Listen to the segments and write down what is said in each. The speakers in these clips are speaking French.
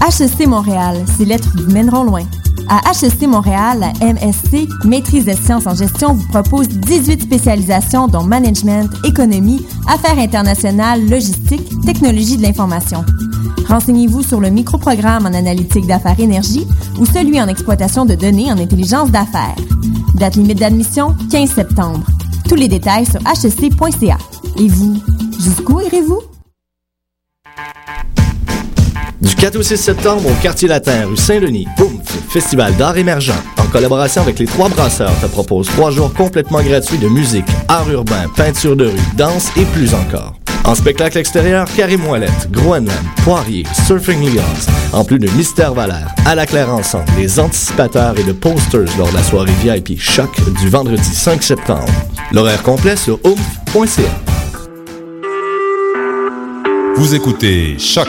HEC Montréal, ces lettres vous mèneront loin. À HEC Montréal, la MSC, Maîtrise des sciences en gestion, vous propose 18 spécialisations dont management, économie, affaires internationales, logistique, technologie de l'information. Renseignez-vous sur le microprogramme en analytique d'affaires énergie ou celui en exploitation de données en intelligence d'affaires. Date limite d'admission, 15 septembre. Tous les détails sur hec.ca. Et vous, jusqu'où irez-vous? Du 4 au 6 septembre au Quartier Latin, rue Saint-Denis, Boom, Festival d'art émergent. En collaboration avec les trois brasseurs, te propose trois jours complètement gratuits de musique, art urbain, peinture de rue, danse et plus encore. En spectacle extérieur, Karim Ouellette, Groenland, Poirier, Surfing Lions, en plus de Mystère Valère, À la Claire Ensemble, les anticipateurs et de posters lors de la soirée VIP Choc du vendredi 5 septembre. L'horaire complet sur oomph.ca. Vous écoutez Choc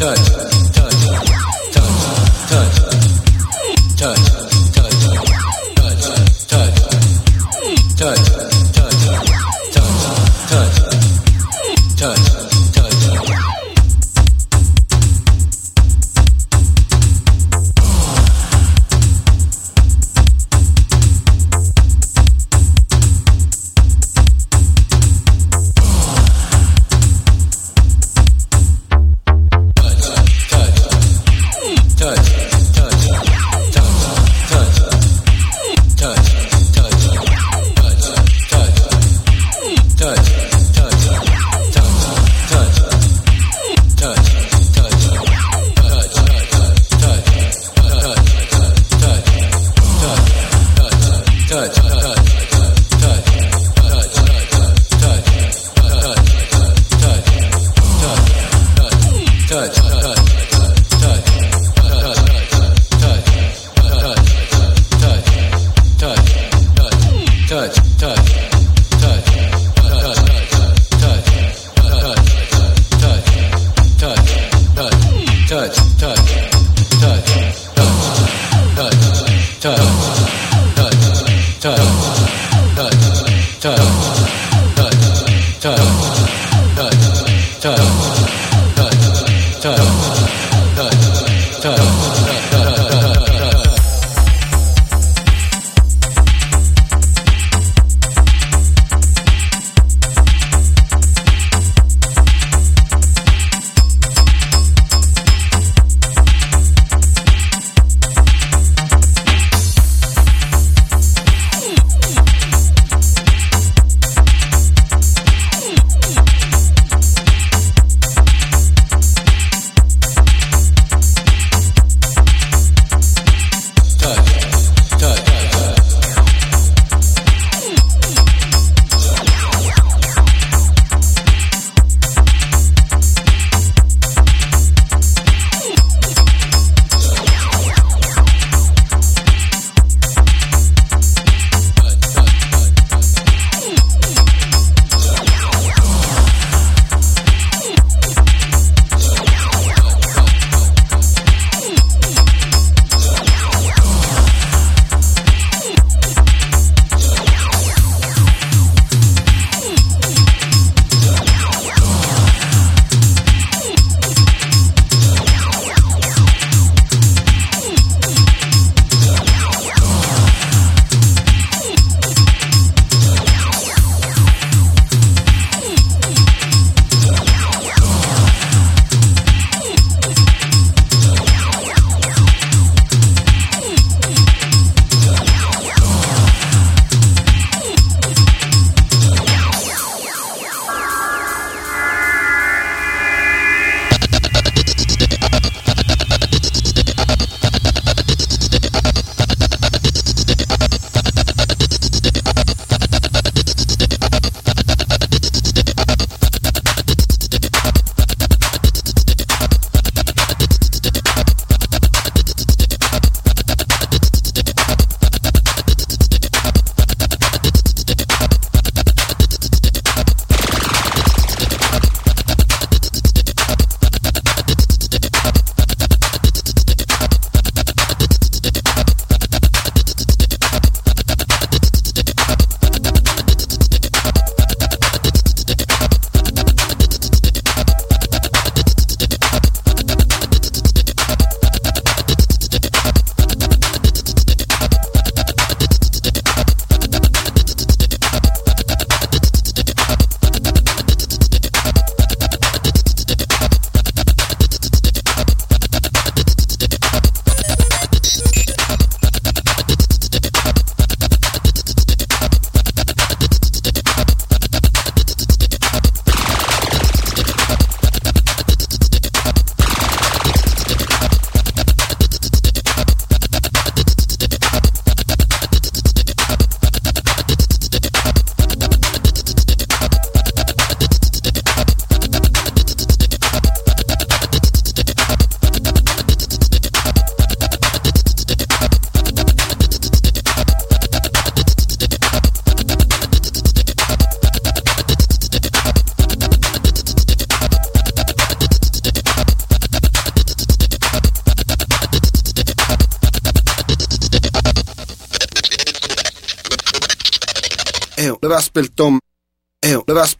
touch.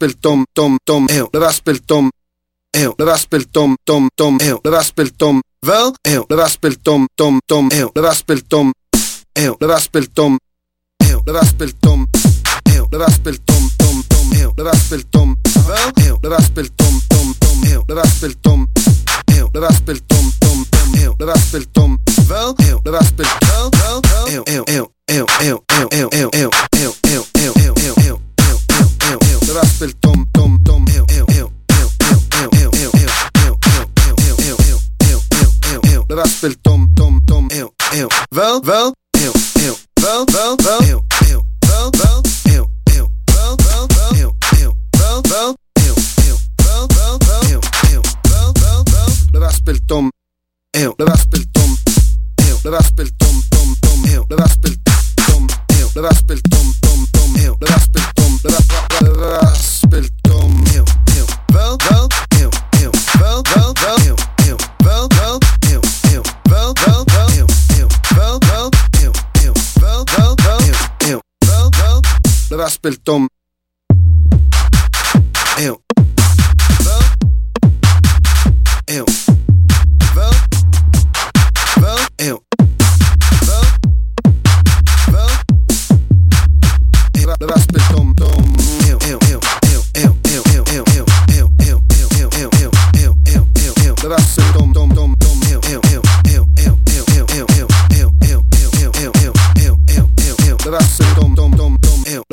spilt om, dom, dom, ew. Det var spilt om, ew. Det var spilt om, dom, dom, ew. Det var spilt om, vel, ew. Det var spilt om, dom, dom, ew. Det var spilt om, ew. Det var spilt om, ew. Det var spilt om, ew. Det var spilt om, dom, dom, ew. Det var spilt om, vel, ew. Det var spilt tom tom tom Le rap spell tom tom tom Wel wel Wel wel wel Wel wel Le raspel tom, le raspel tom, le raspel tom, tom, tom, le raspel tom, le raspel tom, tom. Gospel Tom. Eo.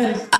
Oh.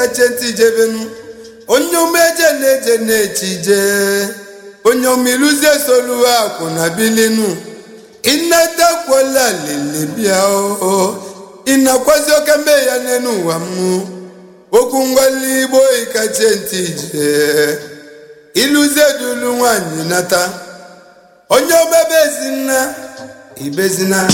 Kacha ntị jebenu onye umeje na-eje na-echije onye omiluzie solu akwụ na bilinu ịnatakwala lele bịa o. Ịnakwazi oke mbe ya n'elu ụwa m okwu ngwali igbo ịkacha ntị je. Iluzie dulu nwanyị nata. Onye omebe ezinna ibezina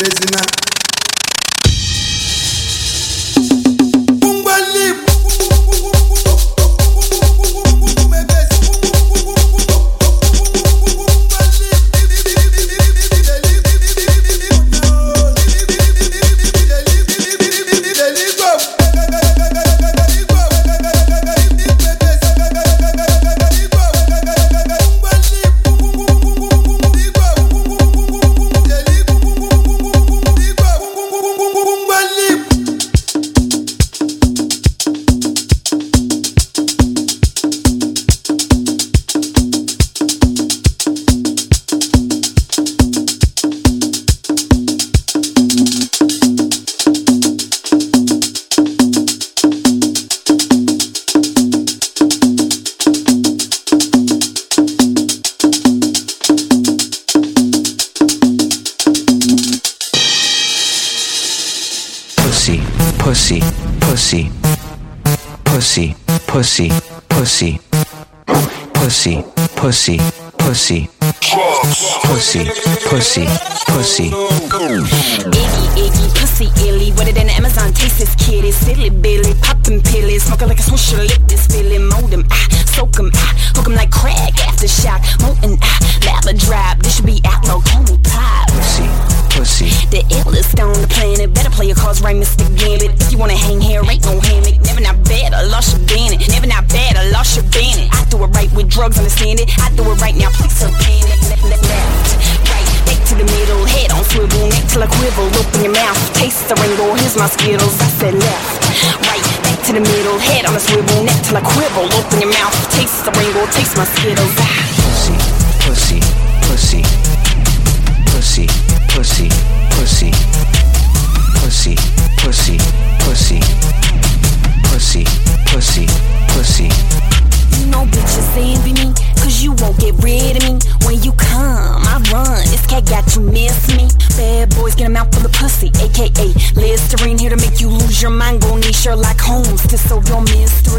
Без taste the rainbow. Taste my skittles. Ah. pussy, pussy, pussy, pussy, pussy, pussy, pussy, pussy, pussy, pussy, pussy, pussy. You know bitches envy me, cause you won't get rid of me. When you come, I run. This cat got you miss me. Bad boys get a mouth full of pussy, aka Listerine here to make you lose your mind. Go need Sherlock Holmes to solve your mystery.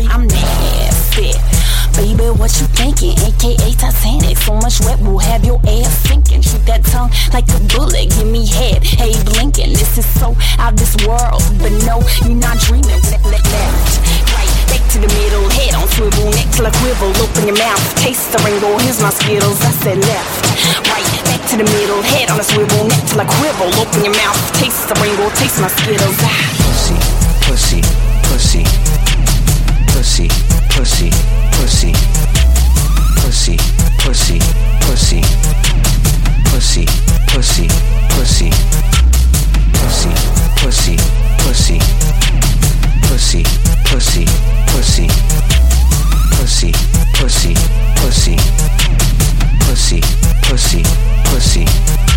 What you thinking? AKA Titanic. So much wet will have your ass sinking. Shoot that tongue like a bullet. Give me head. Hey, blinking. This is so out this world. But no, you're not dreaming. Left, left, left, right, back to the middle. Head on swivel, neck till I quivel. Open your mouth, taste the rainbow. Here's my skittles. I said left, right, back to the middle. Head on a swivel, neck till I quivel. Open your mouth, taste the rainbow. Taste my skittles. Pussy, pussy, pussy, pussy, pussy, pussy, pussy, pussy, pussy, pussy, pussy, pussy, pussy, pussy, pussy, pussy, pussy, pussy, pussy, pussy, pussy, pussy, pussy.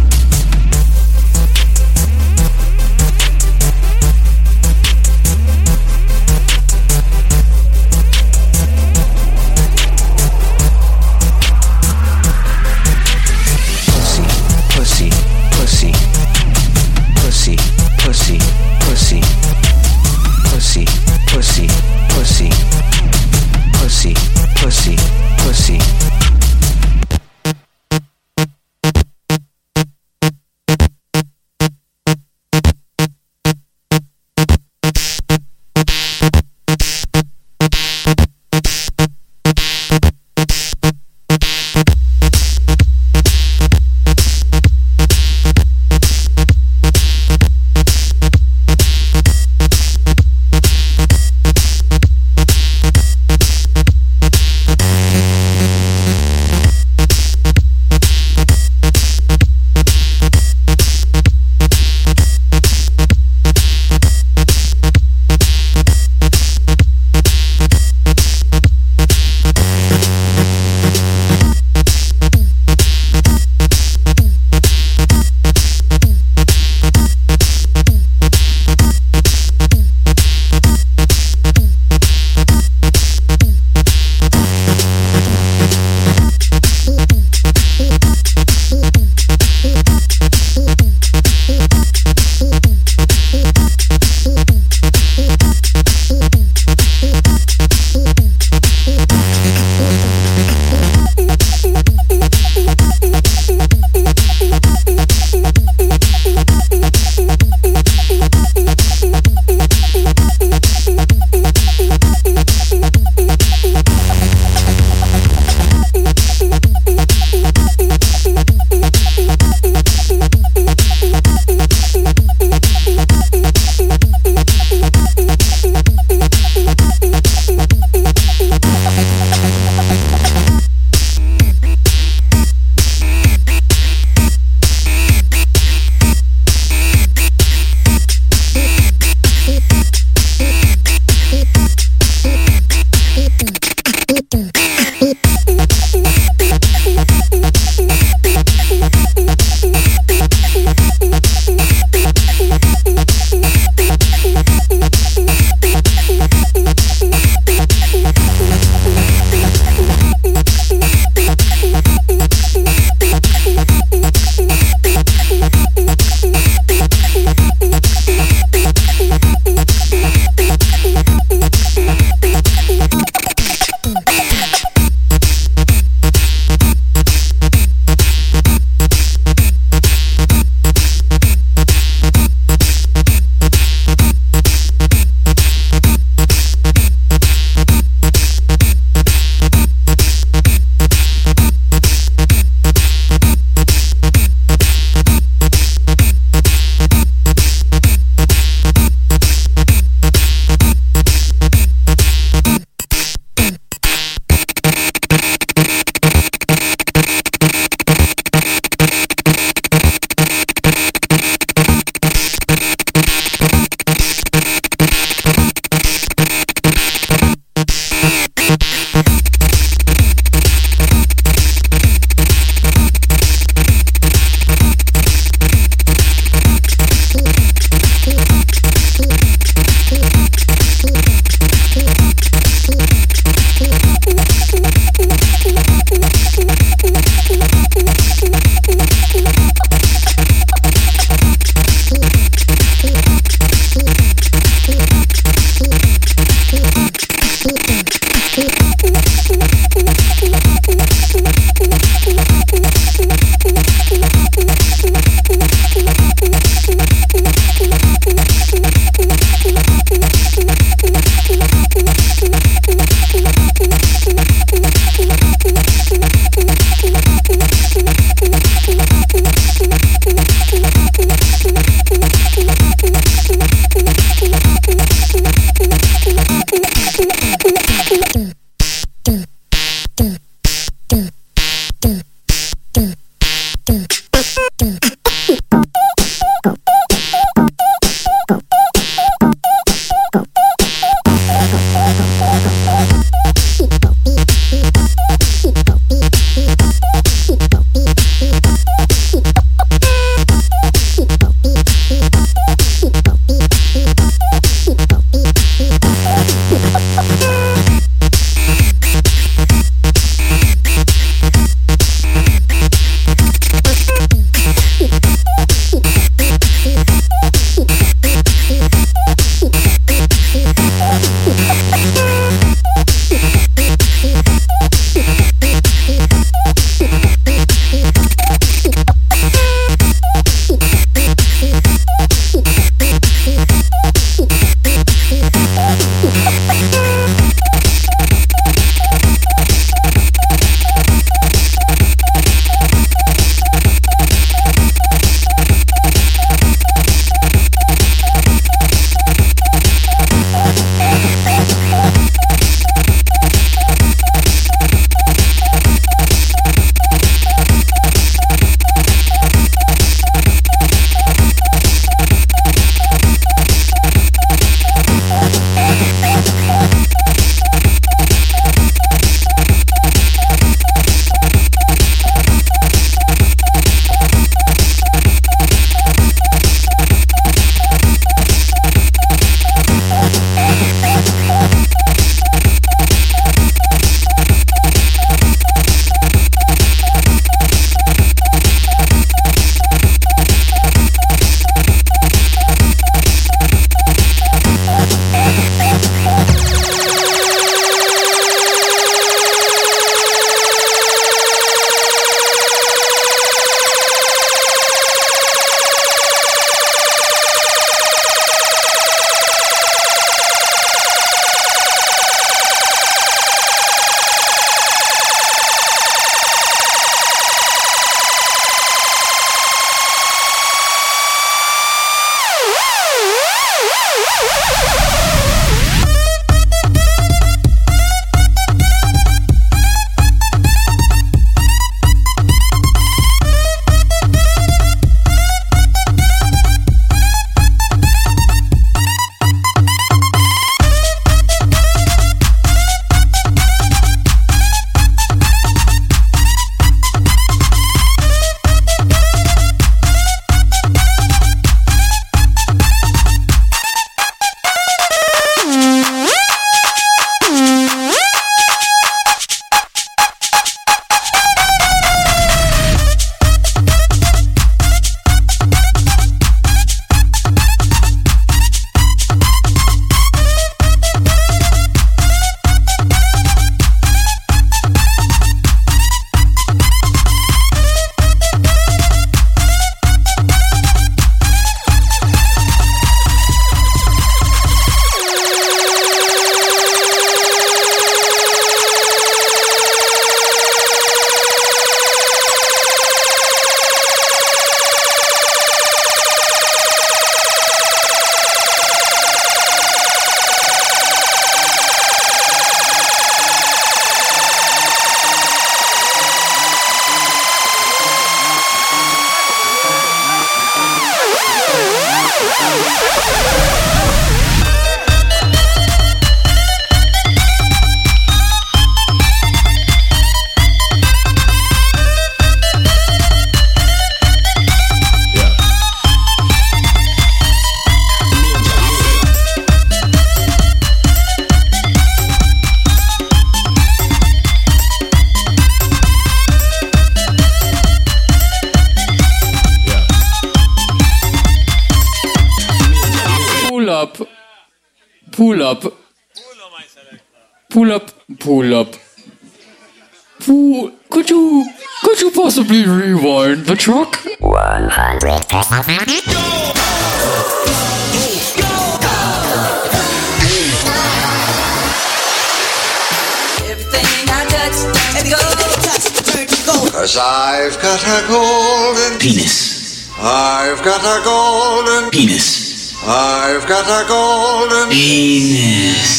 Turn to gold. Cause I've got a golden Penis. I've got a golden Penis. I've got a golden Penis.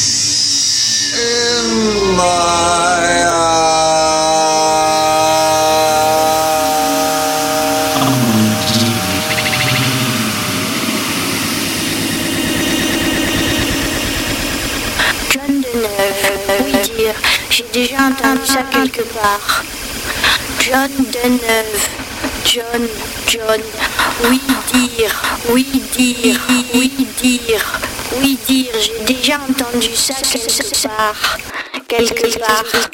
in my John ça quelque part. John Deneuve, John, John, oui dire, oui dire, oui dire, oui dire, j'ai déjà entendu ça quelque part, quelque part.